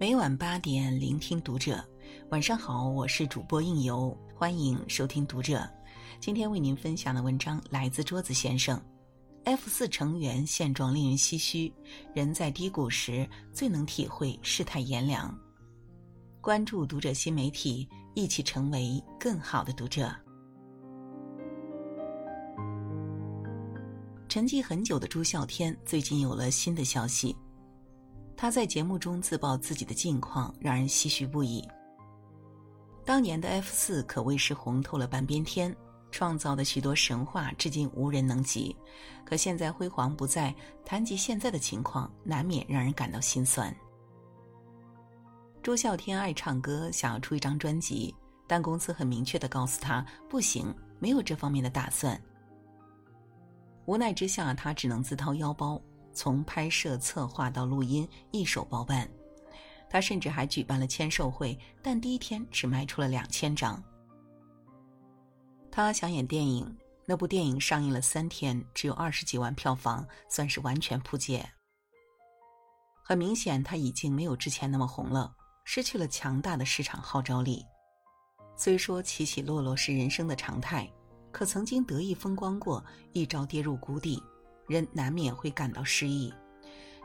每晚八点，聆听读者。晚上好，我是主播应由，欢迎收听读者。今天为您分享的文章来自桌子先生。F 四成员现状令人唏嘘，人在低谷时最能体会世态炎凉。关注读者新媒体，一起成为更好的读者。沉寂很久的朱孝天最近有了新的消息，他在节目中自曝自己的近况，让人唏嘘不已。当年的 F 四可谓是红透了半边天，创造的许多神话至今无人能及。可现在辉煌不再，谈及现在的情况，难免让人感到心酸。朱孝天爱唱歌，想要出一张专辑，但公司很明确的告诉他不行，没有这方面的打算。无奈之下，他只能自掏腰包，从拍摄、策划到录音一手包办。他甚至还举办了签售会，但第一天只卖出了两千张。他想演电影，那部电影上映了三天，只有二十几万票房，算是完全扑街。很明显，他已经没有之前那么红了，失去了强大的市场号召力。虽说起起落落是人生的常态。可曾经得意风光过，一朝跌入谷底，人难免会感到失意。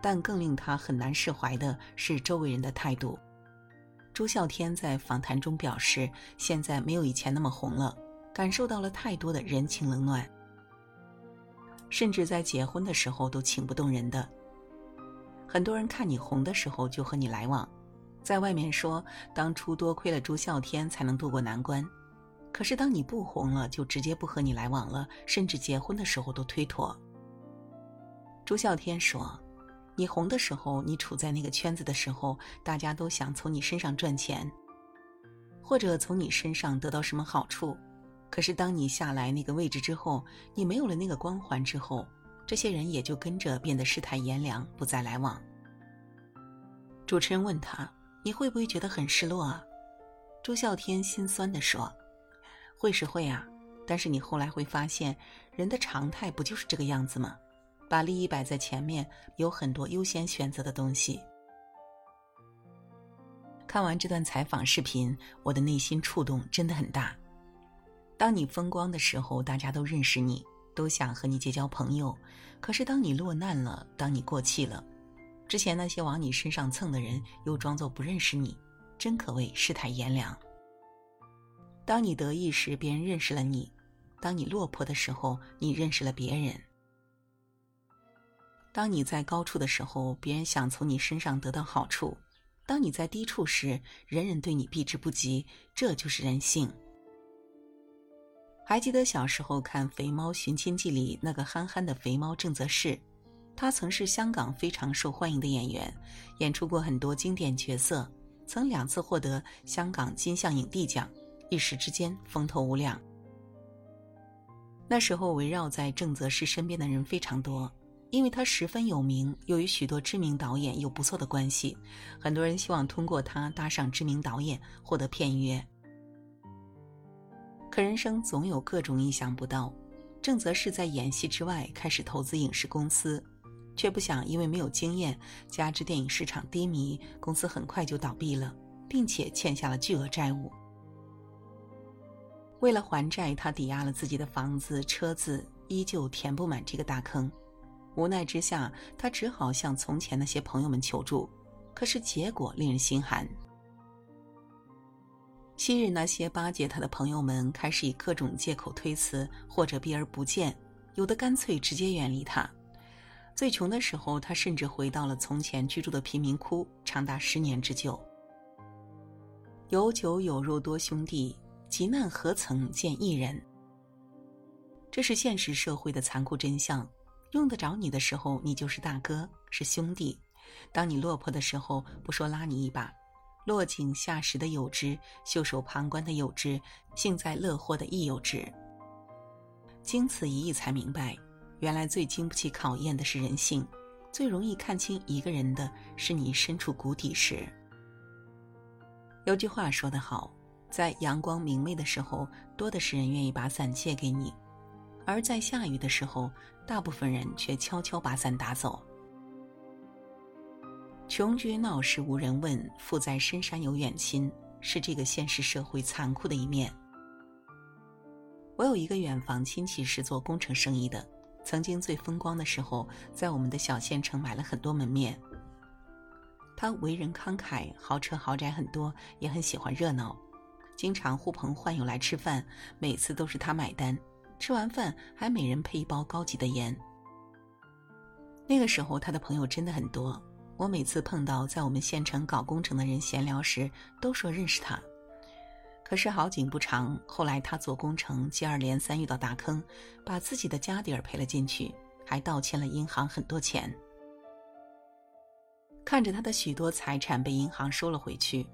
但更令他很难释怀的是周围人的态度。朱孝天在访谈中表示，现在没有以前那么红了，感受到了太多的人情冷暖，甚至在结婚的时候都请不动人的。很多人看你红的时候就和你来往，在外面说当初多亏了朱孝天才能渡过难关。可是，当你不红了，就直接不和你来往了，甚至结婚的时候都推脱。朱孝天说：“你红的时候，你处在那个圈子的时候，大家都想从你身上赚钱，或者从你身上得到什么好处。可是，当你下来那个位置之后，你没有了那个光环之后，这些人也就跟着变得世态炎凉，不再来往。”主持人问他：“你会不会觉得很失落啊？”朱孝天心酸地说。会是会啊，但是你后来会发现，人的常态不就是这个样子吗？把利益摆在前面，有很多优先选择的东西。看完这段采访视频，我的内心触动真的很大。当你风光的时候，大家都认识你，都想和你结交朋友；可是当你落难了，当你过气了，之前那些往你身上蹭的人又装作不认识你，真可谓世态炎凉。当你得意时，别人认识了你；当你落魄的时候，你认识了别人。当你在高处的时候，别人想从你身上得到好处；当你在低处时，人人对你避之不及。这就是人性。还记得小时候看《肥猫寻亲记》里那个憨憨的肥猫郑则仕，他曾是香港非常受欢迎的演员，演出过很多经典角色，曾两次获得香港金像影帝奖。一时之间风头无两。那时候围绕在郑则仕身边的人非常多，因为他十分有名，又与许多知名导演有不错的关系，很多人希望通过他搭上知名导演，获得片约。可人生总有各种意想不到，郑则仕在演戏之外开始投资影视公司，却不想因为没有经验，加之电影市场低迷，公司很快就倒闭了，并且欠下了巨额债务。为了还债，他抵押了自己的房子、车子，依旧填不满这个大坑。无奈之下，他只好向从前那些朋友们求助。可是结果令人心寒。昔日那些巴结他的朋友们，开始以各种借口推辞，或者避而不见，有的干脆直接远离他。最穷的时候，他甚至回到了从前居住的贫民窟，长达十年之久。有酒有肉多兄弟。急难何曾见一人？这是现实社会的残酷真相。用得着你的时候，你就是大哥，是兄弟；当你落魄的时候，不说拉你一把，落井下石的有之，袖手旁观的有之，幸灾乐祸的亦有之。经此一役，才明白，原来最经不起考验的是人性，最容易看清一个人的是你身处谷底时。有句话说得好。在阳光明媚的时候，多的是人愿意把伞借给你；而在下雨的时候，大部分人却悄悄把伞打走。穷居闹市无人问，富在深山有远亲，是这个现实社会残酷的一面。我有一个远房亲戚是做工程生意的，曾经最风光的时候，在我们的小县城买了很多门面。他为人慷慨，豪车豪宅很多，也很喜欢热闹，经常呼朋唤友来吃饭，每次都是他买单。吃完饭还每人配一包高级的盐。那个时候他的朋友真的很多，我每次碰到在我们县城搞工程的人闲聊时，都说认识他。可是好景不长，后来他做工程接二连三遇到大坑，把自己的家底儿赔了进去，还倒欠了银行很多钱。看着他的许多财产被银行收了回去，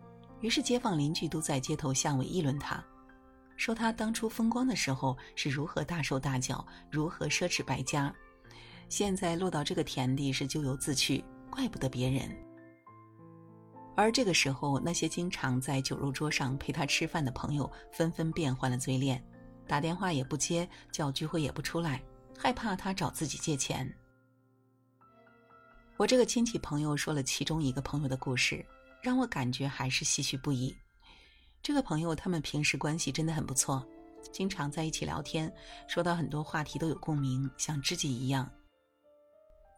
于是街坊邻居都在街头巷尾议论他。说他当初风光的时候是如何大手大脚，如何奢侈败家，现在落到这个田地是咎由自取，怪不得别人。而这个时候，那些经常在酒肉桌上陪他吃饭的朋友纷纷变换了嘴脸，打电话也不接，叫聚会也不出来，害怕他找自己借钱。我这个亲戚朋友说了其中一个朋友的故事，让我感觉还是唏嘘不已。这个朋友，他们平时关系真的很不错，经常在一起聊天，说到很多话题都有共鸣，像知己一样。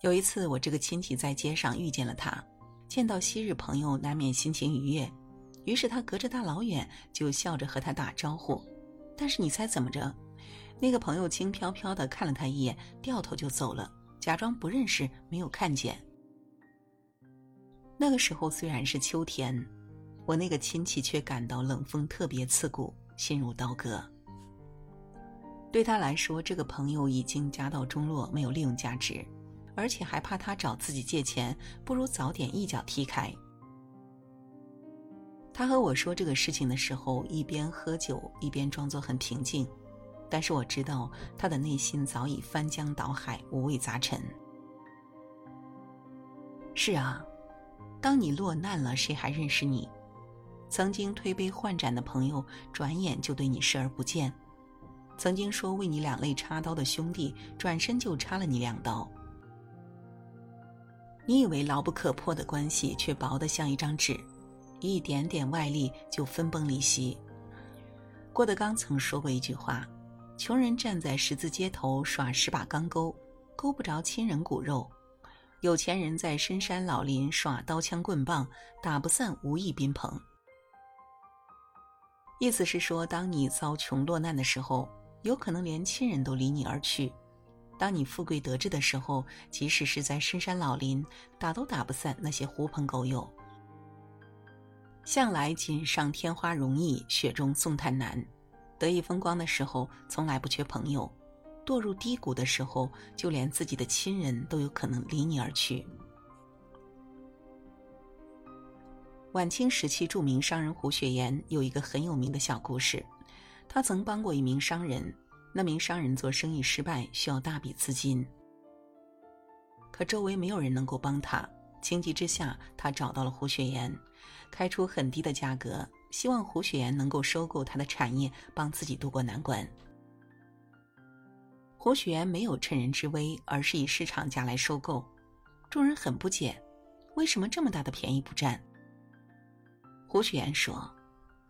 有一次，我这个亲戚在街上遇见了他，见到昔日朋友，难免心情愉悦，于是他隔着大老远就笑着和他打招呼。但是你猜怎么着？那个朋友轻飘飘的看了他一眼，掉头就走了，假装不认识，没有看见。那个时候虽然是秋天。我那个亲戚却感到冷风特别刺骨，心如刀割。对他来说，这个朋友已经家道中落，没有利用价值，而且还怕他找自己借钱，不如早点一脚踢开。他和我说这个事情的时候，一边喝酒一边装作很平静，但是我知道他的内心早已翻江倒海，五味杂陈。是啊，当你落难了，谁还认识你？曾经推杯换盏的朋友，转眼就对你视而不见；曾经说为你两肋插刀的兄弟，转身就插了你两刀。你以为牢不可破的关系，却薄得像一张纸，一点点外力就分崩离析。郭德纲曾说过一句话：“穷人站在十字街头耍十把钢钩，钩不着亲人骨肉；有钱人在深山老林耍刀枪棍棒，打不散无义宾朋。”意思是说，当你遭穷落难的时候，有可能连亲人都离你而去；当你富贵得志的时候，即使是在深山老林，打都打不散那些狐朋狗友。向来锦上添花容易，雪中送炭难。得意风光的时候，从来不缺朋友；堕入低谷的时候，就连自己的亲人都有可能离你而去。晚清时期，著名商人胡雪岩有一个很有名的小故事。他曾帮过一名商人，那名商人做生意失败，需要大笔资金，可周围没有人能够帮他。情急之下，他找到了胡雪岩，开出很低的价格，希望胡雪岩能够收购他的产业，帮自己渡过难关。胡雪岩没有趁人之危，而是以市场价来收购。众人很不解，为什么这么大的便宜不占？胡雪岩说：“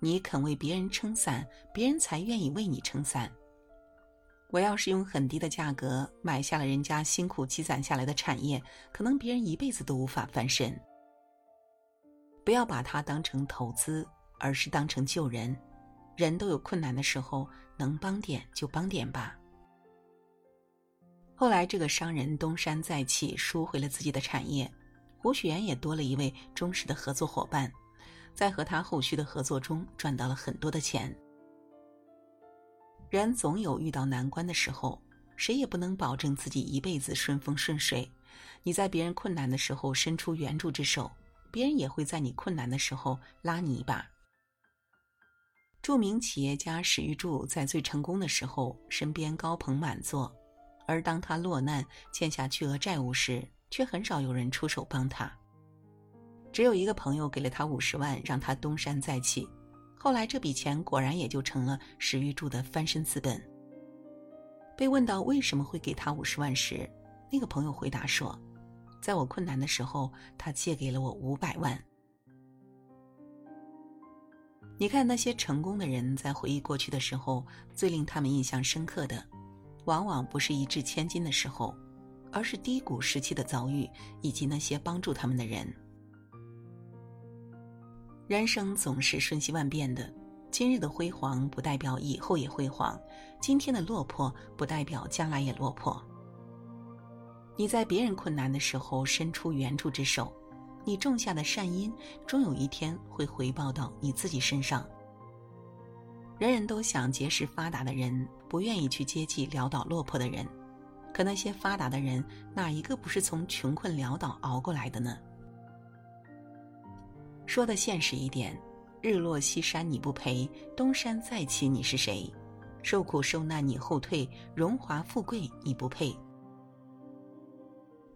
你肯为别人撑伞，别人才愿意为你撑伞。我要是用很低的价格买下了人家辛苦积攒下来的产业，可能别人一辈子都无法翻身。不要把它当成投资，而是当成救人。人都有困难的时候，能帮点就帮点吧。”后来，这个商人东山再起，赎回了自己的产业，胡雪岩也多了一位忠实的合作伙伴。在和他后续的合作中赚到了很多的钱。人总有遇到难关的时候，谁也不能保证自己一辈子顺风顺水。你在别人困难的时候伸出援助之手，别人也会在你困难的时候拉你一把。著名企业家史玉柱在最成功的时候，身边高朋满座，而当他落难欠下巨额债务时，却很少有人出手帮他。只有一个朋友给了他五十万，让他东山再起。后来这笔钱果然也就成了史玉柱的翻身资本。被问到为什么会给他五十万时，那个朋友回答说：“在我困难的时候，他借给了我五百万。你看那些成功的人，在回忆过去的时候，最令他们印象深刻的，往往不是一掷千金的时候，而是低谷时期的遭遇，以及那些帮助他们的人。人生总是瞬息万变的，今日的辉煌不代表以后也辉煌，今天的落魄不代表将来也落魄。你在别人困难的时候伸出援助之手。你种下的善因，终有一天会回报到你自己身上。人人都想结识发达的人，不愿意去接济潦倒落魄的人。可那些发达的人，哪一个不是从穷困潦倒熬过来的呢？说的现实一点，日落西山你不陪，东山再起你是谁？受苦受难你后退，荣华富贵你不配。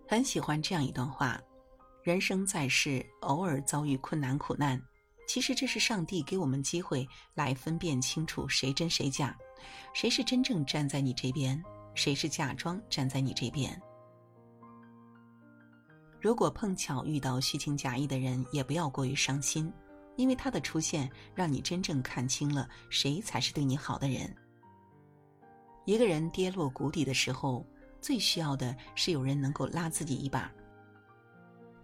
很喜欢这样一段话。人生在世，偶尔遭遇困难苦难，其实这是上帝给我们机会来分辨清楚谁真谁假，谁是真正站在你这边，谁是假装站在你这边。如果碰巧遇到虚情假意的人，也不要过于伤心，因为他的出现让你真正看清了谁才是对你好的人。一个人跌落谷底的时候，最需要的是有人能够拉自己一把。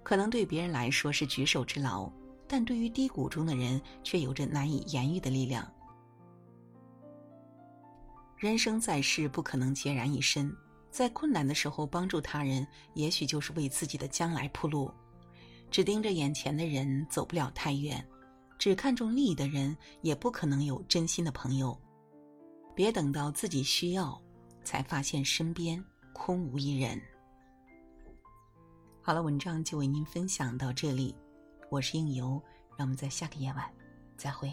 可能对别人来说是举手之劳，但对于低谷中的人却有着难以言喻的力量。人生在世，不可能孑然一身，在困难的时候帮助他人，也许就是为自己的将来铺路。只盯着眼前的人，走不了太远；只看重利益的人，也不可能有真心的朋友。别等到自己需要，才发现身边空无一人。好了，文章就为您分享到这里，我是应由，让我们在下个夜晚再会。